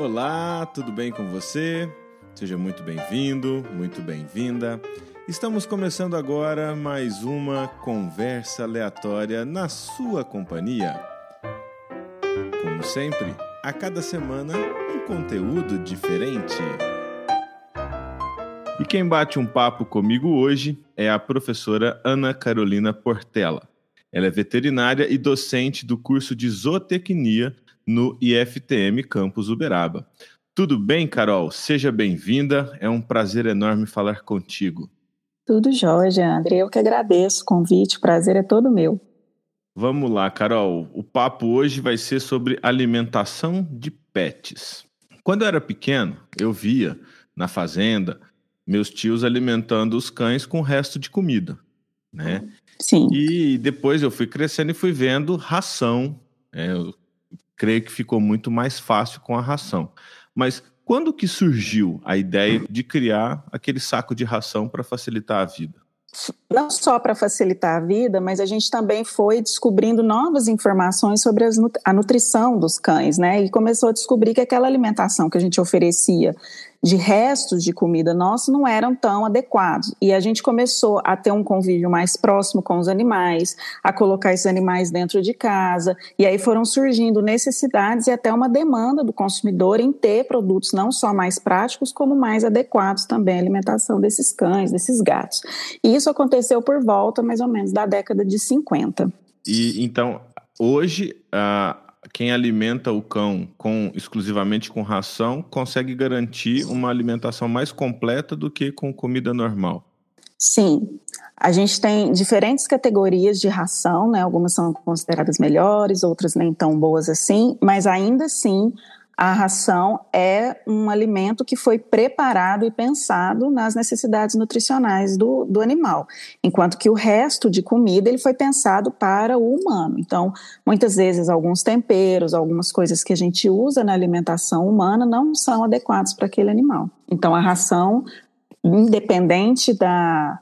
Olá, tudo bem com você? Seja muito bem-vindo, muito bem-vinda. Estamos começando agora mais uma conversa aleatória na sua companhia. Como sempre, a cada semana um conteúdo diferente. E quem bate um papo comigo hoje é a professora Ana Carolina Portela. Ela é veterinária e docente do curso de zootecnia no IFTM Campus Uberaba. Tudo bem, Carol? Seja bem-vinda. É um prazer enorme falar contigo. Tudo jóia, André. Eu que agradeço o convite. O prazer é todo meu. Vamos lá, Carol. O papo hoje vai ser sobre alimentação de pets. Quando eu era pequeno, eu via na fazenda meus tios alimentando os cães com o resto de comida, né? Sim. E depois eu fui crescendo e fui vendo ração. Né? Creio que ficou muito mais fácil com a ração. Mas quando que surgiu a ideia de criar aquele saco de ração para facilitar a vida? não só para facilitar a vida, mas a gente também foi descobrindo novas informações sobre a nutrição dos cães, né? E começou a descobrir que aquela alimentação que a gente oferecia de restos de comida nossa não eram tão adequados. E a gente começou a ter um convívio mais próximo com os animais, a colocar esses animais dentro de casa, e aí foram surgindo necessidades e até uma demanda do consumidor em ter produtos não só mais práticos, como mais adequados também à alimentação desses cães, desses gatos. E isso aconteceu por volta mais ou menos da década de 50. E então, hoje, uh, quem alimenta o cão com exclusivamente com ração consegue garantir uma alimentação mais completa do que com comida normal. Sim, a gente tem diferentes categorias de ração, né? Algumas são consideradas melhores, outras nem tão boas assim, mas ainda assim a ração é um alimento que foi preparado e pensado nas necessidades nutricionais do, do animal, enquanto que o resto de comida ele foi pensado para o humano. Então, muitas vezes alguns temperos, algumas coisas que a gente usa na alimentação humana não são adequados para aquele animal. Então, a ração, independente da,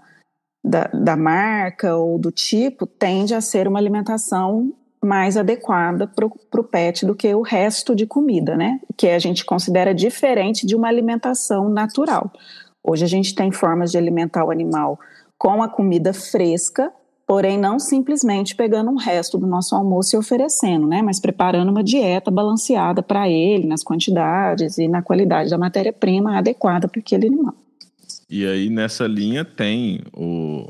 da, da marca ou do tipo, tende a ser uma alimentação mais adequada para o pet do que o resto de comida, né? Que a gente considera diferente de uma alimentação natural. Hoje a gente tem formas de alimentar o animal com a comida fresca, porém não simplesmente pegando um resto do nosso almoço e oferecendo, né? Mas preparando uma dieta balanceada para ele, nas quantidades e na qualidade da matéria-prima adequada para aquele animal. E aí nessa linha tem o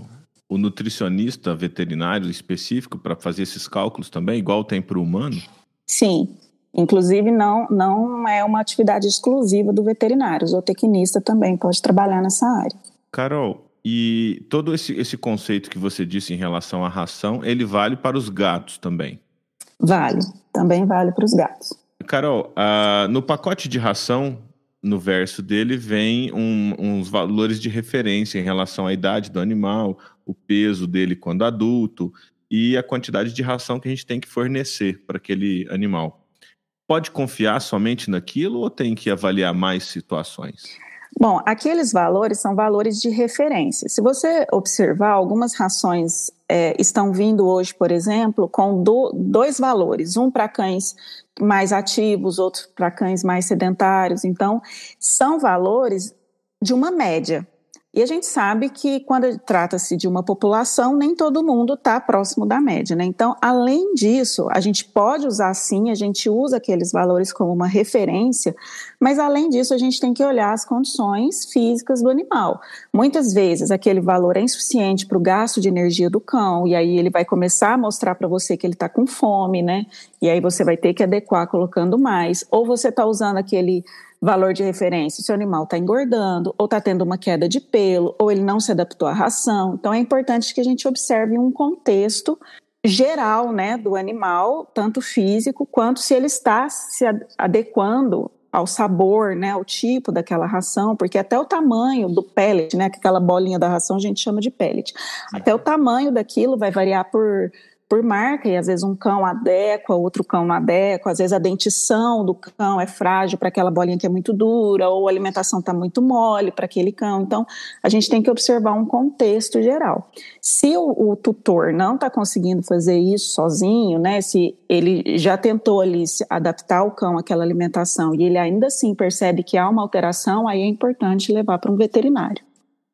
o nutricionista veterinário específico para fazer esses cálculos também, igual tem para o humano? Sim. Inclusive, não, não é uma atividade exclusiva do veterinário. O zootecnista também pode trabalhar nessa área. Carol, e todo esse, esse conceito que você disse em relação à ração, ele vale para os gatos também? Vale, também vale para os gatos. Carol, uh, no pacote de ração, no verso dele, vem um, uns valores de referência em relação à idade do animal, o peso dele quando adulto e a quantidade de ração que a gente tem que fornecer para aquele animal. Pode confiar somente naquilo ou tem que avaliar mais situações? Bom, aqueles valores são valores de referência. Se você observar, algumas rações é, estão vindo hoje, por exemplo, com do, dois valores: um para cães mais ativos, outro para cães mais sedentários. Então, são valores de uma média. E a gente sabe que quando trata-se de uma população, nem todo mundo está próximo da média, né? Então, além disso, a gente pode usar sim, a gente usa aqueles valores como uma referência, mas além disso, a gente tem que olhar as condições físicas do animal. Muitas vezes aquele valor é insuficiente para o gasto de energia do cão, e aí ele vai começar a mostrar para você que ele está com fome, né? E aí você vai ter que adequar colocando mais, ou você está usando aquele valor de referência, se o animal está engordando, ou está tendo uma queda de pelo, ou ele não se adaptou à ração. Então é importante que a gente observe um contexto geral né, do animal, tanto físico quanto se ele está se adequando ao sabor, né, ao tipo daquela ração, porque até o tamanho do pellet, né, que aquela bolinha da ração a gente chama de pellet, até o tamanho daquilo vai variar por por marca, e às vezes um cão adequa, outro cão não adequa, às vezes a dentição do cão é frágil para aquela bolinha que é muito dura, ou a alimentação está muito mole para aquele cão. Então, a gente tem que observar um contexto geral. Se o, o tutor não está conseguindo fazer isso sozinho, né, se ele já tentou ali adaptar o cão àquela alimentação e ele ainda assim percebe que há uma alteração, aí é importante levar para um veterinário.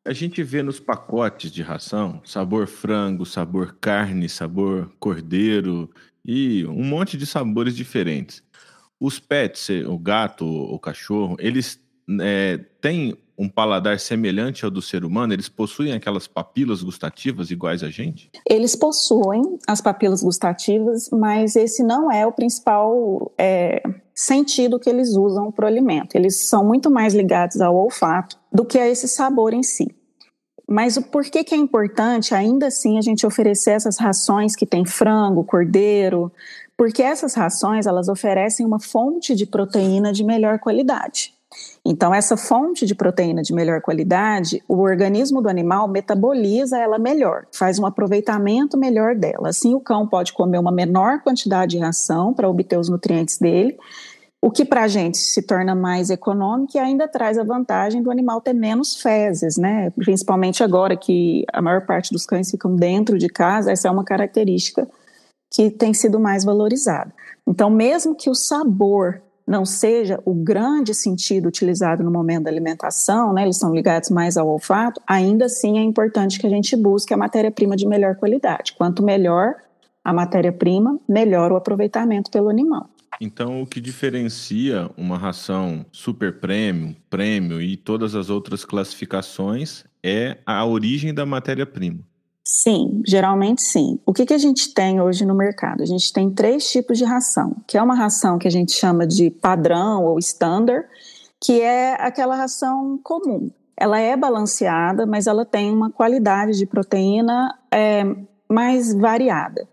A gente vê nos pacotes de ração sabor frango, sabor carne, sabor cordeiro e um monte de sabores diferentes. Os pets, o gato, o cachorro, eles é, têm um paladar semelhante ao do ser humano? Eles possuem aquelas papilas gustativas iguais a gente? Eles possuem as papilas gustativas, mas esse não é o principal é, sentido que eles usam para o alimento. Eles são muito mais ligados ao olfato do que a esse sabor em si. Mas o porquê que é importante ainda assim a gente oferecer essas rações que tem frango, cordeiro, porque essas rações elas oferecem uma fonte de proteína de melhor qualidade. Então, essa fonte de proteína de melhor qualidade, o organismo do animal metaboliza ela melhor, faz um aproveitamento melhor dela. Assim, o cão pode comer uma menor quantidade de ração para obter os nutrientes dele, o que para a gente se torna mais econômico e ainda traz a vantagem do animal ter menos fezes, né? Principalmente agora que a maior parte dos cães ficam dentro de casa, essa é uma característica que tem sido mais valorizada. Então, mesmo que o sabor não seja o grande sentido utilizado no momento da alimentação, né, eles são ligados mais ao olfato, ainda assim é importante que a gente busque a matéria-prima de melhor qualidade. Quanto melhor a matéria-prima, melhor o aproveitamento pelo animal. Então, o que diferencia uma ração super premium, prêmio e todas as outras classificações é a origem da matéria-prima. Sim, geralmente sim. O que, que a gente tem hoje no mercado? A gente tem três tipos de ração, que é uma ração que a gente chama de padrão ou standard, que é aquela ração comum. Ela é balanceada, mas ela tem uma qualidade de proteína é, mais variada.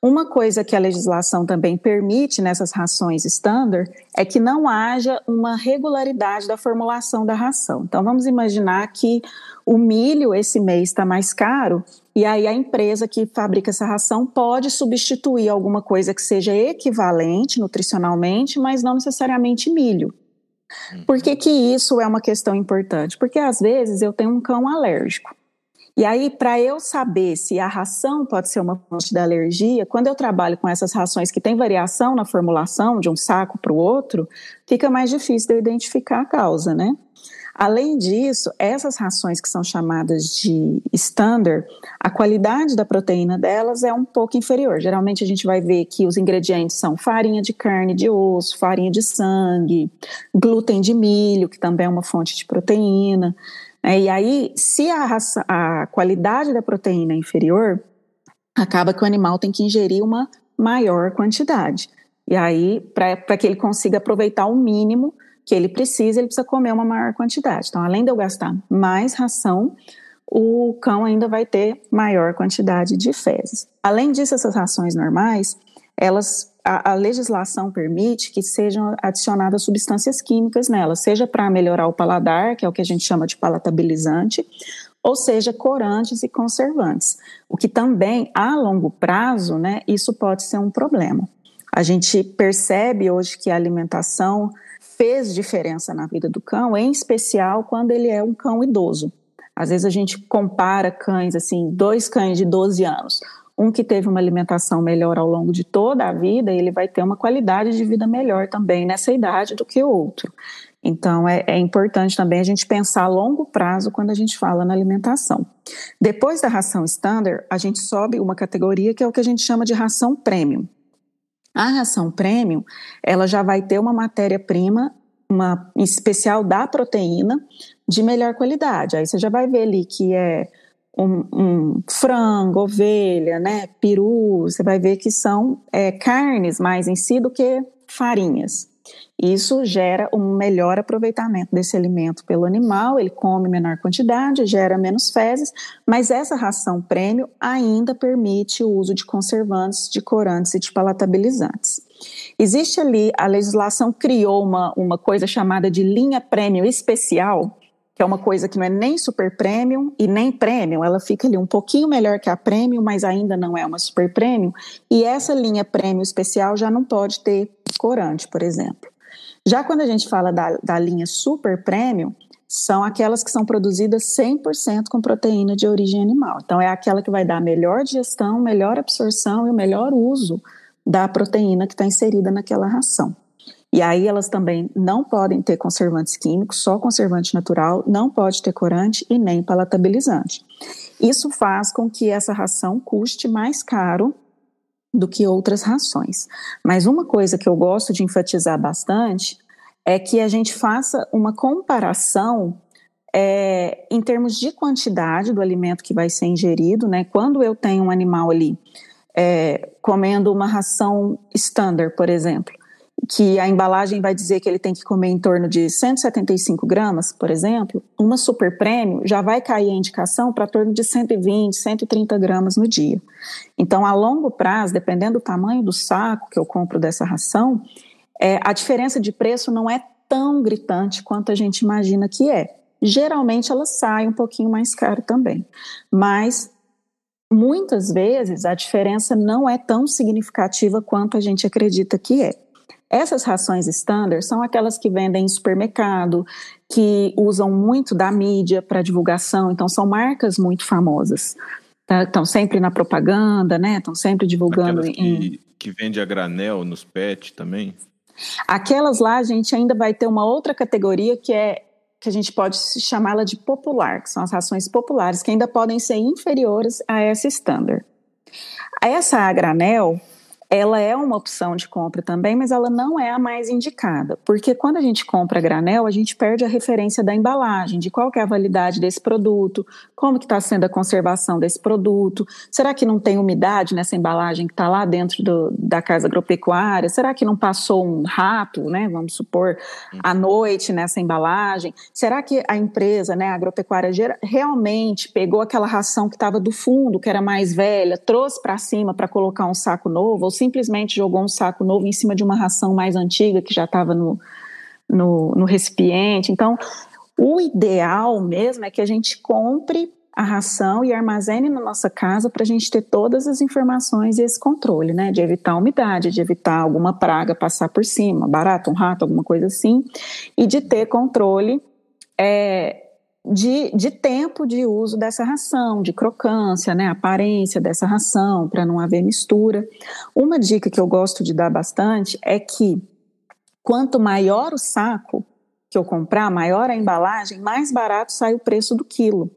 Uma coisa que a legislação também permite nessas rações standard é que não haja uma regularidade da formulação da ração. Então vamos imaginar que o milho esse mês está mais caro e aí a empresa que fabrica essa ração pode substituir alguma coisa que seja equivalente nutricionalmente, mas não necessariamente milho. Por que, que isso é uma questão importante? Porque às vezes eu tenho um cão alérgico. E aí, para eu saber se a ração pode ser uma fonte da alergia, quando eu trabalho com essas rações que têm variação na formulação de um saco para o outro, fica mais difícil de eu identificar a causa, né? Além disso, essas rações que são chamadas de standard, a qualidade da proteína delas é um pouco inferior. Geralmente a gente vai ver que os ingredientes são farinha de carne de osso, farinha de sangue, glúten de milho, que também é uma fonte de proteína. É, e aí, se a, raça, a qualidade da proteína é inferior, acaba que o animal tem que ingerir uma maior quantidade. E aí, para que ele consiga aproveitar o mínimo que ele precisa, ele precisa comer uma maior quantidade. Então, além de eu gastar mais ração, o cão ainda vai ter maior quantidade de fezes. Além disso, essas rações normais, elas a, a, legislação permite que sejam adicionadas substâncias químicas nelas, seja para melhorar o paladar, que é o que a gente chama de palatabilizante, ou seja, corantes e conservantes. O que também, a longo prazo, né, isso pode ser um problema. A gente percebe hoje que a alimentação fez diferença na vida do cão, em especial quando ele é um cão idoso. Às vezes a gente compara cães, assim, dois cães de 12 anos um que teve uma alimentação melhor ao longo de toda a vida, ele vai ter uma qualidade de vida melhor também nessa idade do que o outro. Então, é, é, importante também a gente pensar a longo prazo quando a gente fala na alimentação. Depois da ração standard, a gente sobe uma categoria que é o que a gente chama de ração premium. A ração premium, ela já vai ter uma matéria-prima, uma especial da proteína, de melhor qualidade. Aí você já vai ver ali que é um, um, frango, ovelha, né, peru, você vai ver que são é, carnes mais em si do que farinhas. Isso gera um melhor aproveitamento desse alimento pelo animal, ele come menor quantidade, gera menos fezes, mas essa ração prêmio ainda permite o uso de conservantes, de corantes e de palatabilizantes. Existe ali, a legislação criou uma, uma coisa chamada de linha prêmio especial, que é uma coisa que não é nem super premium e nem premium, ela fica ali um pouquinho melhor que a premium, mas ainda não é uma super premium, e essa linha premium especial já não pode ter corante, por exemplo. Já quando a gente fala da, da linha super premium, são aquelas que são produzidas 100% com proteína de origem animal. Então, é aquela que vai dar melhor digestão, melhor absorção e o melhor uso da proteína que está inserida naquela ração. E aí elas também não podem ter conservantes químicos, só conservante natural, não pode ter corante e nem palatabilizante. Isso faz com que essa ração custe mais caro do que outras rações. Mas uma coisa que eu gosto de enfatizar bastante é que a gente faça uma comparação é, em termos de quantidade do alimento que vai ser ingerido, né? Quando eu tenho um animal ali é, comendo uma ração standard, por exemplo, que a embalagem vai dizer que ele tem que comer em torno de 175 gramas, por exemplo, uma super prêmio já vai cair a indicação para torno de 120, 130 gramas no dia. Então, a longo prazo, dependendo do tamanho do saco que eu compro dessa ração, é, a diferença de preço não é tão gritante quanto a gente imagina que é. Geralmente ela sai um pouquinho mais caro também, mas muitas vezes a diferença não é tão significativa quanto a gente acredita que é. Essas rações standard são aquelas que vendem em supermercado, que usam muito da mídia para divulgação, então são marcas muito famosas. Tá? Estão sempre na propaganda, né? Estão sempre divulgando aquelas em. Que, que vende a granel nos pets também? Aquelas lá a gente ainda vai ter uma outra categoria que é que a gente pode chamá-la de popular, que são as rações populares, que ainda podem ser inferiores a essa standard. Essa a granel, ela é uma opção de compra também, mas ela não é a mais indicada, porque quando a gente compra granel, a gente perde a referência da embalagem, de qual é a validade desse produto, como que está sendo a conservação desse produto, será que não tem umidade nessa embalagem que está lá dentro do, da casa agropecuária, será que não passou um rato, né, vamos supor, à noite nessa embalagem, será que a empresa, né, a agropecuária realmente pegou aquela ração que estava do fundo, que era mais velha, trouxe para cima para colocar um saco novo, ou simplesmente jogou um saco novo em cima de uma ração mais antiga que já estava no, no, no recipiente. Então, o ideal mesmo é que a gente compre a ração e armazene na nossa casa para a gente ter todas as informações e esse controle, né? De evitar umidade, de evitar alguma praga passar por cima, barato, um rato, alguma coisa assim, e de ter controle é, de, de tempo de uso dessa ração, de crocância, né, aparência dessa ração, para não haver mistura. Uma dica que eu gosto de dar bastante é que quanto maior o saco que eu comprar, maior a embalagem, mais barato sai o preço do quilo.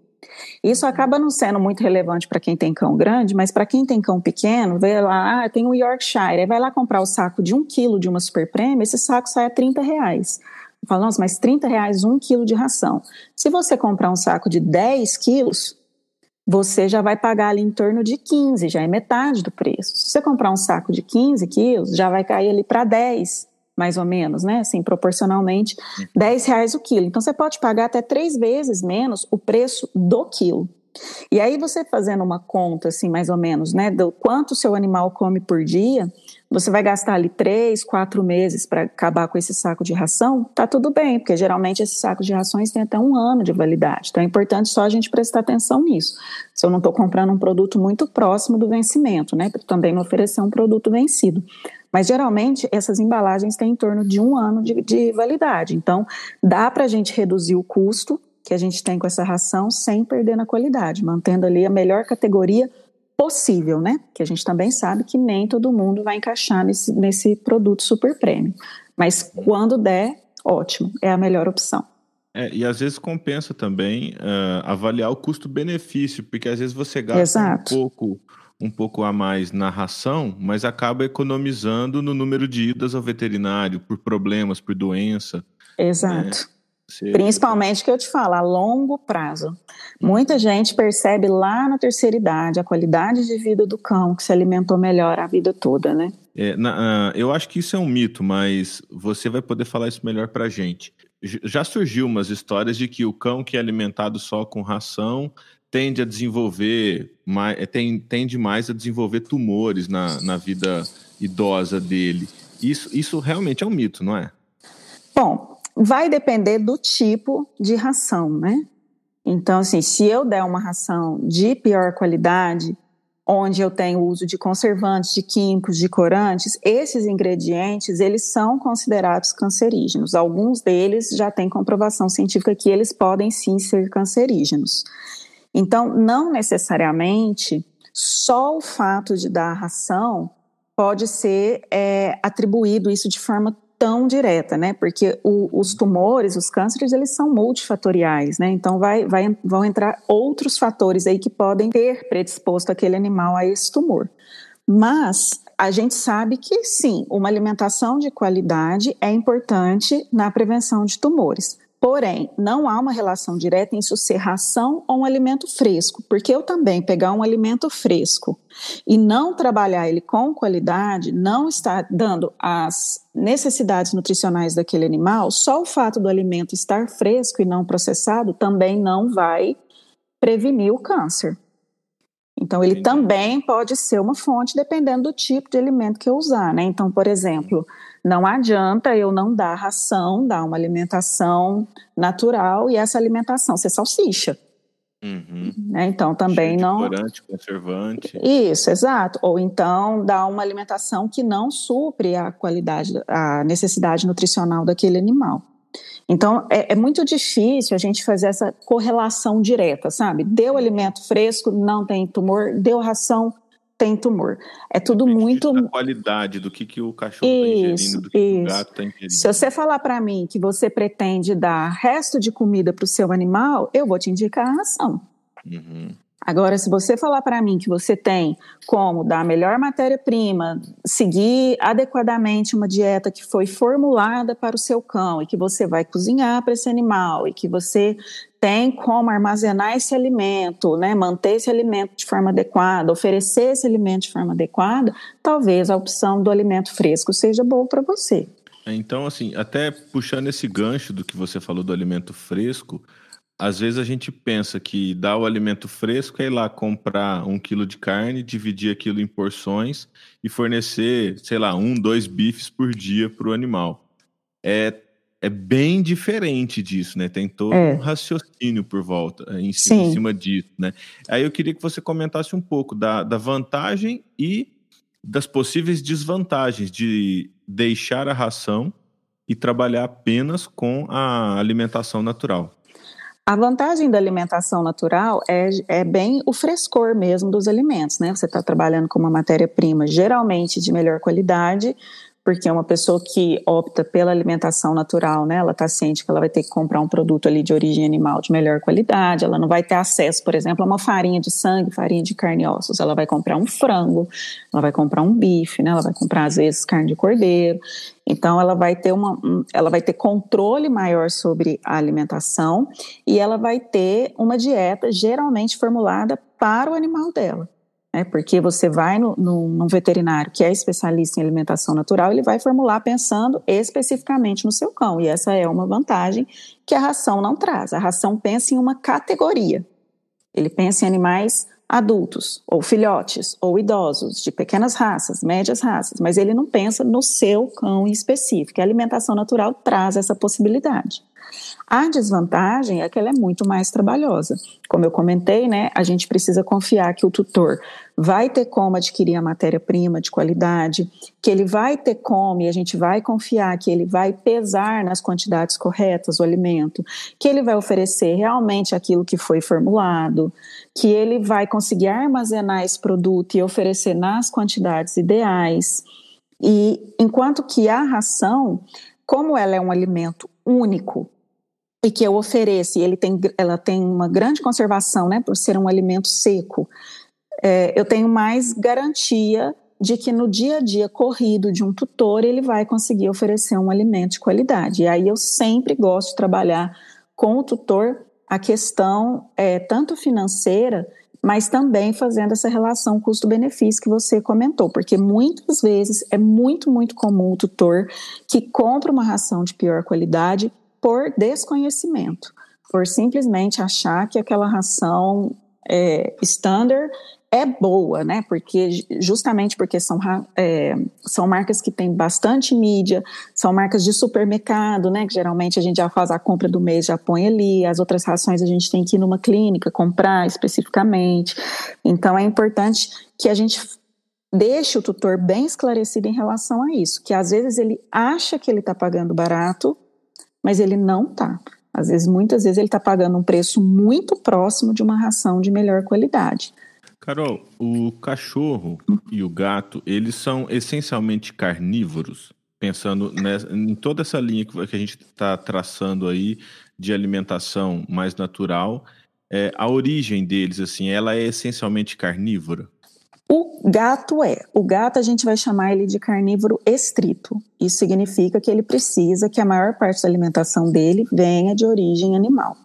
Isso acaba não sendo muito relevante para quem tem cão grande, mas para quem tem cão pequeno, vê lá, ah, tem um Yorkshire, aí vai lá comprar o saco de um quilo de uma super prêmio, esse saco sai a 30 reais. Fala, nossa, mas 30 reais um quilo de ração. Se você comprar um saco de 10 quilos, você já vai pagar ali em torno de 15, já é metade do preço. Se você comprar um saco de 15 quilos, já vai cair ali para 10, mais ou menos, né? Assim, proporcionalmente, 10 reais o quilo. Então, você pode pagar até três vezes menos o preço do quilo. E aí, você fazendo uma conta, assim, mais ou menos, né, do quanto o seu animal come por dia, você vai gastar ali três, quatro meses para acabar com esse saco de ração, tá tudo bem, porque geralmente esses sacos de rações têm até um ano de validade. Então é importante só a gente prestar atenção nisso. Se eu não estou comprando um produto muito próximo do vencimento, né, para também não oferecer um produto vencido. Mas geralmente essas embalagens têm em torno de um ano de, de validade. Então dá para a gente reduzir o custo que a gente tem com essa ração sem perder na qualidade, mantendo ali a melhor categoria possível, né? Que a gente também sabe que nem todo mundo vai encaixar nesse, nesse produto super prêmio. Mas quando der, ótimo, é a melhor opção. É, e às vezes compensa também uh, avaliar o custo-benefício, porque às vezes você gasta Exato. um pouco um pouco a mais na ração, mas acaba economizando no número de idas ao veterinário por problemas, por doença. Exato. Né? Principalmente que eu te falo, a longo prazo. Muita gente percebe lá na terceira idade a qualidade de vida do cão que se alimentou melhor a vida toda, né? É, na, uh, eu acho que isso é um mito, mas você vai poder falar isso melhor pra gente. Já surgiu umas histórias de que o cão que é alimentado só com ração tende a desenvolver, mais, é, tem, tende mais a desenvolver tumores na, na vida idosa dele. Isso, isso realmente é um mito, não é? Bom, vai depender do tipo de ração, né? Então, assim, se eu der uma ração de pior qualidade, onde eu tenho uso de conservantes, de químicos, de corantes, esses ingredientes, eles são considerados cancerígenos. Alguns deles já têm comprovação científica que eles podem sim ser cancerígenos. Então, não necessariamente só o fato de dar a ração pode ser é, atribuído isso de forma tão direta, né? Porque o, os tumores, os cânceres, eles são multifatoriais, né? Então vai, vai, vão entrar outros fatores aí que podem ter predisposto aquele animal a esse tumor. Mas a gente sabe que sim, uma alimentação de qualidade é importante na prevenção de tumores. Porém, não há uma relação direta em isso ser ração ou um alimento fresco, porque eu também pegar um alimento fresco e não trabalhar ele com qualidade, não está dando as necessidades nutricionais daquele animal, só o fato do alimento estar fresco e não processado também não vai prevenir o câncer. Então, ele Entendi. também pode ser uma fonte dependendo do tipo de alimento que eu usar, né? Então, por exemplo, não adianta eu não dar ração, dar uma alimentação natural e essa alimentação ser salsicha. Uhum. Né? Então também não. Corante, conservante. Isso, exato. Ou então dar uma alimentação que não supre a qualidade, a necessidade nutricional daquele animal. Então é, é muito difícil a gente fazer essa correlação direta, sabe? Deu alimento fresco, não tem tumor, deu ração, tem tumor. É tudo muito. A qualidade do que, que o cachorro está ingerindo, do que, que, o gato está ingerindo. Se você falar para mim que você pretende dar resto de comida para o seu animal, eu vou te indicar a ração. Uhum. Agora, se você falar para mim que você tem como dar a melhor matéria-prima, seguir adequadamente uma dieta que foi formulada para o seu cão e que você vai cozinhar para esse animal e que você tem como armazenar esse alimento, né, manter esse alimento de forma adequada, oferecer esse alimento de forma adequada, talvez a opção do alimento fresco seja boa para você. Então, assim, até puxando esse gancho do que você falou do alimento fresco, às vezes a gente pensa que dar o alimento fresco é ir lá comprar um quilo de carne, dividir aquilo em porções e fornecer, sei lá, um, dois bifes por dia para o animal. É, é bem diferente disso, né? Tem todo é. um raciocínio por volta, eh, em cima, em cima, disso, né? Aí eu queria que você comentasse um pouco da, da vantagem e das possíveis desvantagens de deixar a ração e trabalhar apenas com a alimentação natural. A vantagem da alimentação natural é, é bem o frescor mesmo dos alimentos, né? Você está trabalhando com uma matéria-prima geralmente de melhor qualidade, porque uma pessoa que opta pela alimentação natural, né, ela está ciente que ela vai ter que comprar um produto ali de origem animal de melhor qualidade, ela não vai ter acesso, por exemplo, a uma farinha de sangue, farinha de carne e ossos, ela vai comprar um frango, ela vai comprar um bife, né, ela vai comprar às vezes carne de cordeiro, então ela vai ter uma, ela vai ter controle maior sobre a alimentação e ela vai ter uma dieta geralmente formulada para o animal dela né? Porque você vai no, no, num veterinário que é especialista em alimentação natural, ele vai formular pensando especificamente no seu cão, e essa é uma vantagem que a ração não traz. A ração pensa em uma categoria. Ele pensa em animais adultos, ou filhotes, ou idosos, de pequenas raças, médias raças, mas ele não pensa no seu cão em específico. A alimentação natural traz essa possibilidade. A desvantagem é que ela é muito mais trabalhosa. Como eu comentei, né, a gente precisa confiar que o tutor vai ter como adquirir a matéria-prima de qualidade, que ele vai ter como, e a gente vai confiar que ele vai pesar nas quantidades corretas o alimento, que ele vai oferecer realmente aquilo que foi formulado, que ele vai conseguir armazenar esse produto e oferecer nas quantidades ideais. E enquanto que a ração, como ela é um alimento único, e que eu ofereço, ele tem, ela tem uma grande conservação, né, por ser um alimento seco, é, eu tenho mais garantia de que no dia a dia corrido de um tutor ele vai conseguir oferecer um alimento de qualidade. E aí eu sempre gosto de trabalhar com o tutor a questão é, tanto financeira, mas também fazendo essa relação custo-benefício que você comentou, porque muitas vezes é muito, muito comum o tutor que compra uma ração de pior qualidade por desconhecimento, por simplesmente achar que aquela ração é, standard é boa, né? Porque justamente porque são, é, são marcas que têm bastante mídia, são marcas de supermercado, né? Que geralmente a gente já faz a compra do mês, já põe ali. As outras rações a gente tem que ir numa clínica comprar especificamente. Então é importante que a gente deixe o tutor bem esclarecido em relação a isso, que às vezes ele acha que ele está pagando barato, mas ele não está. Às vezes, muitas vezes ele está pagando um preço muito próximo de uma ração de melhor qualidade. Carol, o cachorro e o gato, eles são essencialmente carnívoros, pensando nessa, em toda essa linha que a gente está traçando aí de alimentação mais natural. É, a origem deles, assim, ela é essencialmente carnívora? O gato é. O gato a gente vai chamar ele de carnívoro estrito. Isso significa que ele precisa que a maior parte da alimentação dele venha de origem animal.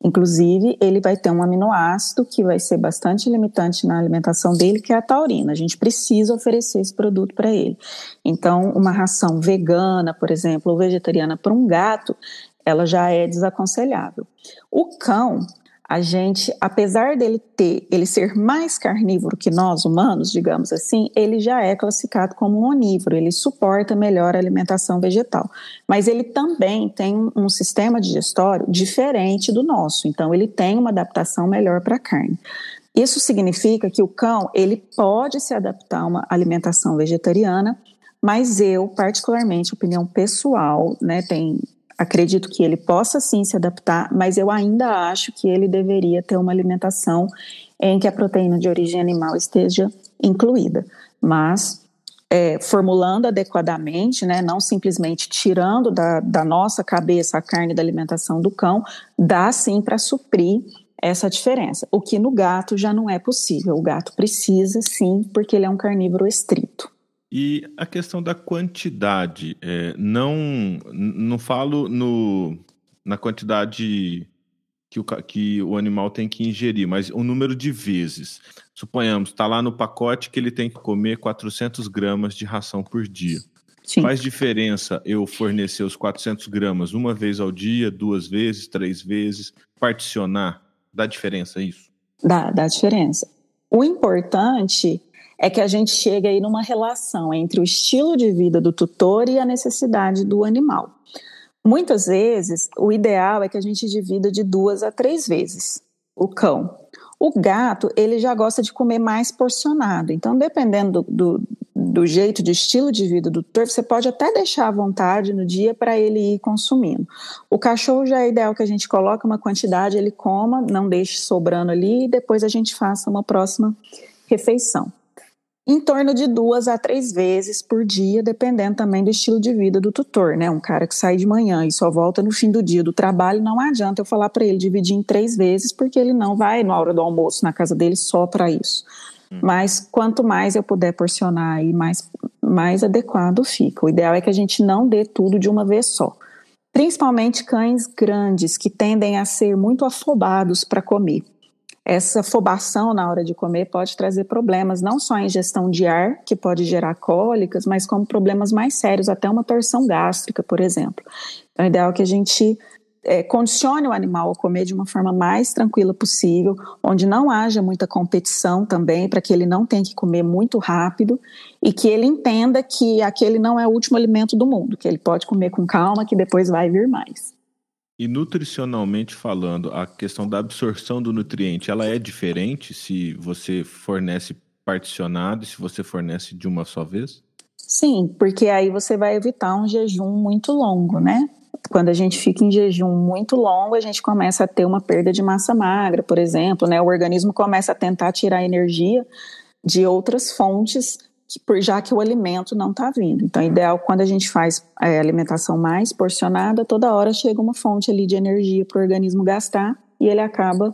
Inclusive, ele vai ter um aminoácido que vai ser bastante limitante na alimentação dele, que é a taurina. A gente precisa oferecer esse produto para ele. Então, uma ração vegana, por exemplo, ou vegetariana para um gato, ela já é desaconselhável. O cão, a gente, apesar dele ter, ele ser mais carnívoro que nós humanos, digamos assim, ele já é classificado como onívoro, ele suporta melhor a alimentação vegetal. Mas ele também tem um sistema digestório diferente do nosso, então ele tem uma adaptação melhor para a carne. Isso significa que o cão, ele pode se adaptar a uma alimentação vegetariana, mas eu, particularmente, opinião pessoal, né, tem acredito que ele possa sim se adaptar, mas eu ainda acho que ele deveria ter uma alimentação em que a proteína de origem animal esteja incluída. Mas é, formulando adequadamente, né, não simplesmente tirando da, da nossa cabeça a carne da alimentação do cão, dá sim para suprir essa diferença. O que no gato já não é possível. O gato precisa sim, porque ele é um carnívoro estrito. E a questão da quantidade, é, não, não falo no, na quantidade que o, que o animal tem que ingerir, mas o número de vezes. Suponhamos, está lá no pacote que ele tem que comer 400 gramas de ração por dia. Sim. Faz diferença eu fornecer os 400 gramas uma vez ao dia, duas vezes, três vezes, particionar? Dá diferença isso? Dá, dá diferença. O importante é que a gente chega aí numa relação entre o estilo de vida do tutor e a necessidade do animal. Muitas vezes, o ideal é que a gente divida de duas a três vezes o cão. O gato, ele já gosta de comer mais porcionado. Então, dependendo do, do, do jeito, de estilo de vida do tutor, você pode até deixar à vontade no dia para ele ir consumindo. O cachorro já é ideal que a gente coloque uma quantidade, ele coma, não deixe sobrando ali e depois a gente faça uma próxima refeição em torno de duas a três vezes por dia, dependendo também do estilo de vida do tutor, né? Um cara que sai de manhã e só volta no fim do dia do trabalho, não adianta eu falar para ele dividir em três vezes, porque ele não vai na hora do almoço na casa dele só para isso. Hum. Mas quanto mais eu puder porcionar aí, mais, mais adequado fica. O ideal é que a gente não dê tudo de uma vez só. Principalmente cães grandes, que tendem a ser muito afobados para comer essa fobação na hora de comer pode trazer problemas, não só em ingestão de ar, que pode gerar cólicas, mas como problemas mais sérios, até uma torção gástrica, por exemplo. Então, é ideal que a gente é, condicione o animal a comer de uma forma mais tranquila possível, onde não haja muita competição também, para que ele não tenha que comer muito rápido e que ele entenda que aquele não é o último alimento do mundo, que ele pode comer com calma, que depois vai vir mais. E nutricionalmente falando, a questão da absorção do nutriente, ela é diferente se você fornece particionado e se você fornece de uma só vez? Sim, porque aí você vai evitar um jejum muito longo, né? Quando a gente fica em jejum muito longo, a gente começa a ter uma perda de massa magra, por exemplo, né? O organismo começa a tentar tirar energia de outras fontes por, já que o alimento não está vindo. Então, é ideal quando a gente faz é, alimentação mais porcionada, toda hora chega uma fonte ali de energia para o organismo gastar e ele acaba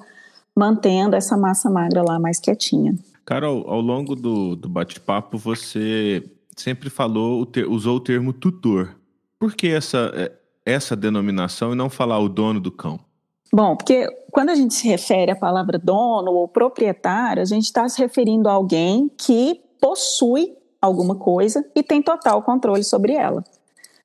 mantendo essa massa magra lá mais quietinha. Carol, ao longo do, do bate-papo, você sempre falou, usou o termo tutor. Por que essa, é, essa denominação e não falar o dono do cão? Bom, porque quando a gente se refere à palavra dono ou proprietário, a gente está se referindo a alguém que possui alguma coisa e tem total controle sobre ela.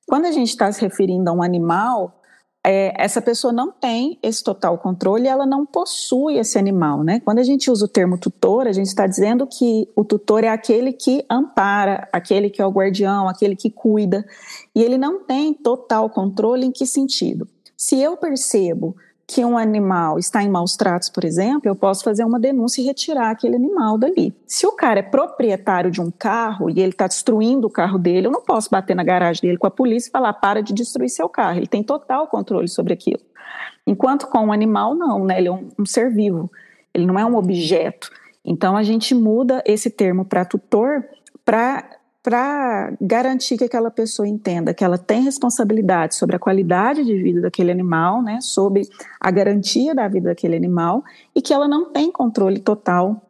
Quando a gente está se referindo a um animal, é, essa pessoa não tem esse total controle, ela não possui esse animal, né? Quando a gente usa o termo tutor, a gente está dizendo que o tutor é aquele que ampara, aquele que é o guardião, aquele que cuida, e ele não tem total controle em que sentido? Se eu percebo que um animal está em maus tratos, por exemplo, eu posso fazer uma denúncia e retirar aquele animal dali. Se o cara é proprietário de um carro e ele está destruindo o carro dele, eu não posso bater na garagem dele com a polícia e falar para de destruir seu carro. Ele tem total controle sobre aquilo. Enquanto com um animal, não, né? Ele é um, um ser vivo, ele não é um objeto. Então a gente muda esse termo para tutor para para garantir que aquela pessoa entenda que ela tem responsabilidade sobre a qualidade de vida daquele animal, né, sobre a garantia da vida daquele animal e que ela não tem controle total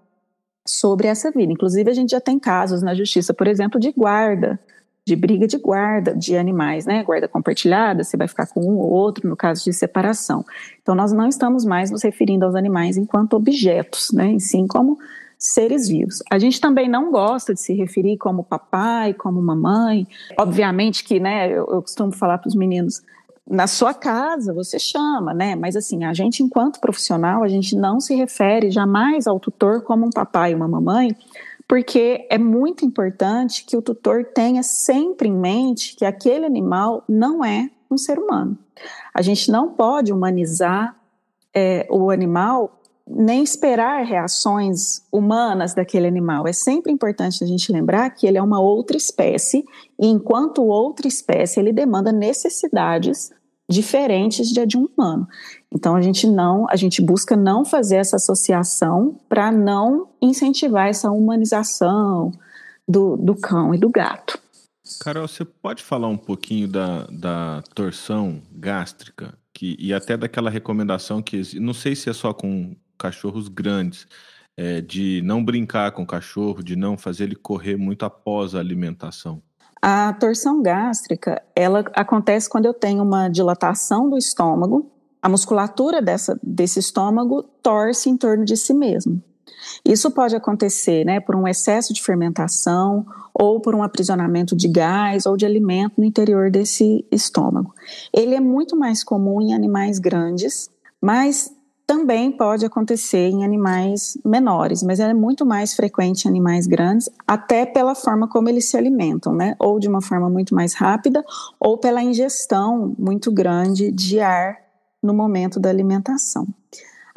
sobre essa vida. Inclusive, a gente já tem casos na justiça, por exemplo, de guarda, de briga de guarda de animais, né? Guarda compartilhada, você vai ficar com um ou outro no caso de separação. Então, nós não estamos mais nos referindo aos animais enquanto objetos, né? E sim como seres vivos. A gente também não gosta de se referir como papai, como mamãe. Obviamente que, né, eu, eu costumo falar para os meninos, na sua casa você chama, né? Mas assim, a gente enquanto profissional, a gente não se refere jamais ao tutor como um papai e uma mamãe, porque é muito importante que o tutor tenha sempre em mente que aquele animal não é um ser humano. A gente não pode humanizar é, o animal nem esperar reações humanas daquele animal. É sempre importante a gente lembrar que ele é uma outra espécie e enquanto outra espécie ele demanda necessidades diferentes de, de um humano. Então a gente não, a gente busca não fazer essa associação para não incentivar essa humanização do, do cão e do gato. Carol, você pode falar um pouquinho da, da torção gástrica que, e até daquela recomendação que não sei se é só com cachorros grandes, é, de não brincar com o cachorro, de não fazer ele correr muito após a alimentação? A torção gástrica, ela acontece quando eu tenho uma dilatação do estômago, a musculatura dessa, desse estômago torce em torno de si mesmo. Isso pode acontecer né, por um excesso de fermentação ou por um aprisionamento de gás ou de alimento no interior desse estômago. Ele é muito mais comum em animais grandes, mas também pode acontecer em animais menores, mas é muito mais frequente em animais grandes, até pela forma como eles se alimentam, né? Ou de uma forma muito mais rápida, ou pela ingestão muito grande de ar no momento da alimentação.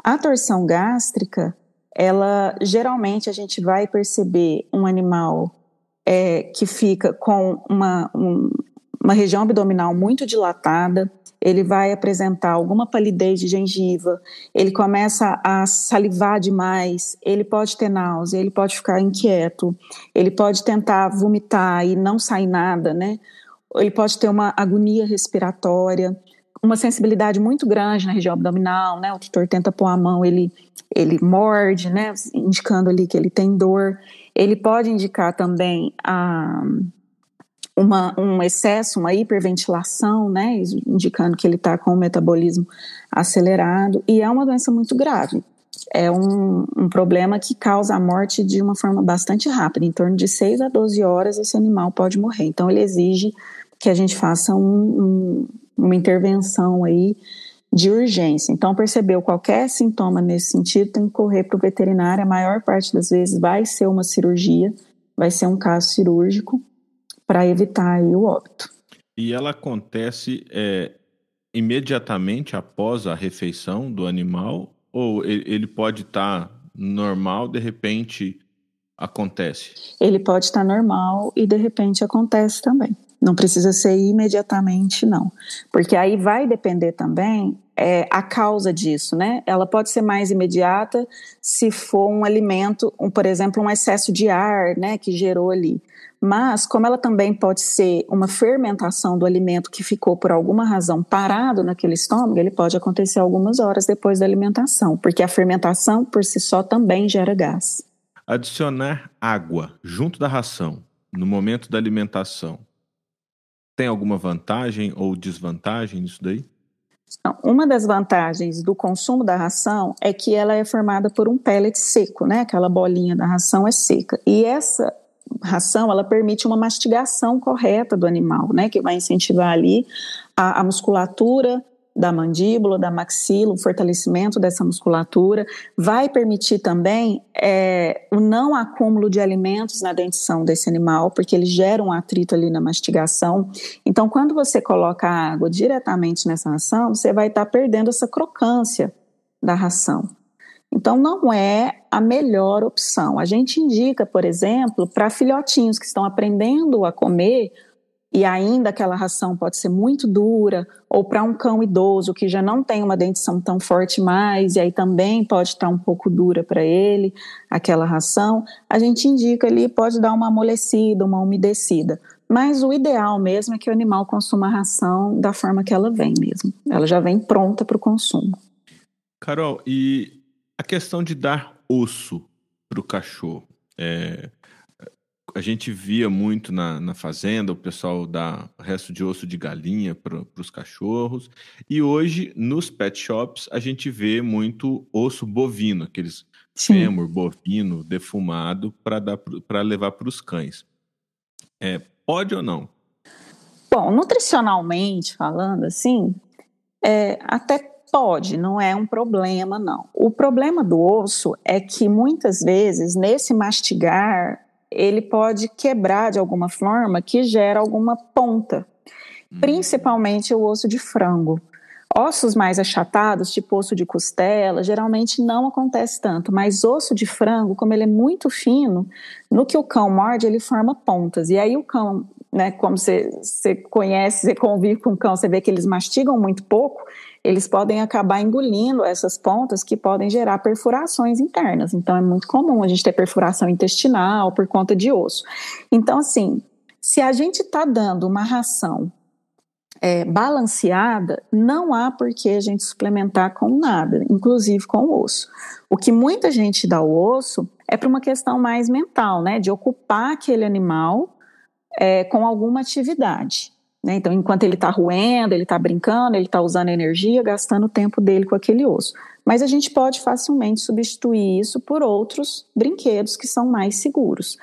A torção gástrica, ela geralmente a gente vai perceber um animal é, que fica com uma, um, uma região abdominal muito dilatada, ele vai apresentar alguma palidez de gengiva, ele começa a salivar demais, ele pode ter náusea, ele pode ficar inquieto, ele pode tentar vomitar e não sai nada, né? Ele pode ter uma agonia respiratória, uma sensibilidade muito grande na região abdominal, né? O tutor tenta pôr a mão, ele ele morde, né? Indicando ali que ele tem dor. Ele pode indicar também a uma, um excesso, uma hiperventilação, né, indicando que ele está com o metabolismo acelerado, e é uma doença muito grave. É um, um, problema que causa a morte de uma forma bastante rápida, em torno de 6 a 12 horas esse animal pode morrer. Então ele exige que a gente faça um, um, uma intervenção aí de urgência. Então percebeu qualquer sintoma nesse sentido, tem que correr para o veterinário, a maior parte das vezes vai ser uma cirurgia, vai ser um caso cirúrgico, para evitar o óbito. E ela acontece é, imediatamente após a refeição do animal ou ele pode estar tá normal, de repente acontece? Ele pode estar tá normal e de repente acontece também. Não precisa ser imediatamente, não. Porque aí vai depender também é, a causa disso, né? Ela pode ser mais imediata se for um alimento, um, por exemplo, um excesso de ar, né, que gerou ali. Mas, como ela também pode ser uma fermentação do alimento que ficou por alguma razão parado naquele estômago, ele pode acontecer algumas horas depois da alimentação, porque a fermentação por si só também gera gás. Adicionar água junto da ração no momento da alimentação tem alguma vantagem ou desvantagem nisso daí? uma das vantagens do consumo da ração é que ela é formada por um pellet seco, né? Aquela bolinha da ração é seca. E essa ração ela permite uma mastigação correta do animal, né, que vai incentivar ali a, a musculatura da mandíbula, da maxila, o fortalecimento dessa musculatura, vai permitir também é, o não acúmulo de alimentos na dentição desse animal, porque ele gera um atrito ali na mastigação. Então, quando você coloca a água diretamente nessa ração, você vai estar tá perdendo essa crocância da ração. Então, não é a melhor opção. A gente indica, por exemplo, para filhotinhos que estão aprendendo a comer, e ainda aquela ração pode ser muito dura, ou para um cão idoso que já não tem uma dentição tão forte mais, e aí também pode estar um pouco dura para ele, aquela ração, a gente indica ali, pode dar uma amolecida, uma umedecida. Mas o ideal mesmo é que o animal consuma a ração da forma que ela vem mesmo. Ela já vem pronta para o consumo. Carol, e a questão de dar osso para o cachorro? É, a gente via muito na, na fazenda o pessoal dar resto de osso de galinha para os cachorros. E hoje, nos pet shops, a gente vê muito osso bovino, aqueles Sim. fêmur bovino defumado para levar para os cães. É, pode ou não? Bom, nutricionalmente falando assim, é, até pode, não é um problema, não. O problema do osso é que muitas vezes, nesse mastigar, ele pode quebrar de alguma forma que gera alguma ponta, hum. principalmente o osso de frango. Ossos mais achatados, tipo osso de costela, geralmente não acontece tanto, mas osso de frango, como ele é muito fino, no que o cão morde, ele forma pontas. E aí o cão, né, como você, você conhece, você convive com cão, você vê que eles mastigam muito pouco, eles podem acabar engolindo essas pontas que podem gerar perfurações internas. Então, é muito comum a gente ter perfuração intestinal por conta de osso. Então, assim, se a gente está dando uma ração é, balanceada, não há por que a gente suplementar com nada, inclusive com osso. O que muita gente dá o osso é para uma questão mais mental, né? De ocupar aquele animal é, com alguma atividade. Né? Então, enquanto ele está roendo, ele está brincando, ele está usando energia, gastando o tempo dele com aquele osso. Mas a gente pode facilmente substituir isso por outros brinquedos que são mais seguros.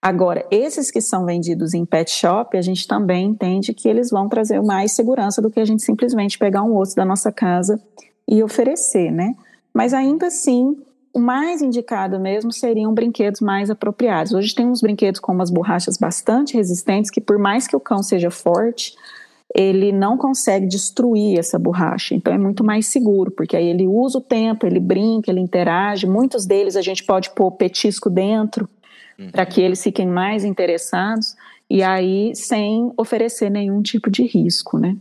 Agora, esses que são vendidos em pet shop, a gente também entende que eles vão trazer mais segurança do que a gente simplesmente pegar um osso da nossa casa e oferecer, né? Mas ainda assim, o mais indicado mesmo seriam brinquedos mais apropriados. Hoje tem uns brinquedos com umas borrachas bastante resistentes que, por mais que o cão seja forte, ele não consegue destruir essa borracha. Então é muito mais seguro, porque aí ele usa o tempo, ele brinca, ele interage. Muitos deles a gente pode pôr petisco dentro uhum. para que eles fiquem mais interessados e aí sem oferecer nenhum tipo de risco, né?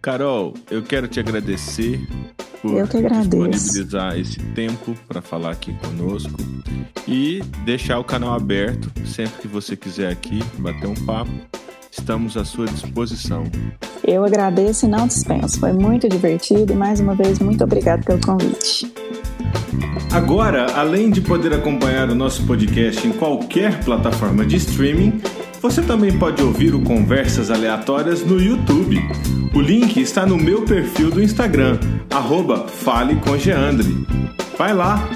Carol, eu quero te agradecer por eu que agradeço. disponibilizar esse tempo para falar aqui conosco e deixar o canal aberto sempre que você quiser aqui bater um papo. Estamos à sua disposição. Eu agradeço e não dispenso. Foi muito divertido e mais uma vez muito obrigado pelo convite. Agora, além de poder acompanhar o nosso podcast em qualquer plataforma de streaming, você também pode ouvir o Conversas Aleatórias no YouTube. O link está no meu perfil do Instagram, arroba. Vai lá!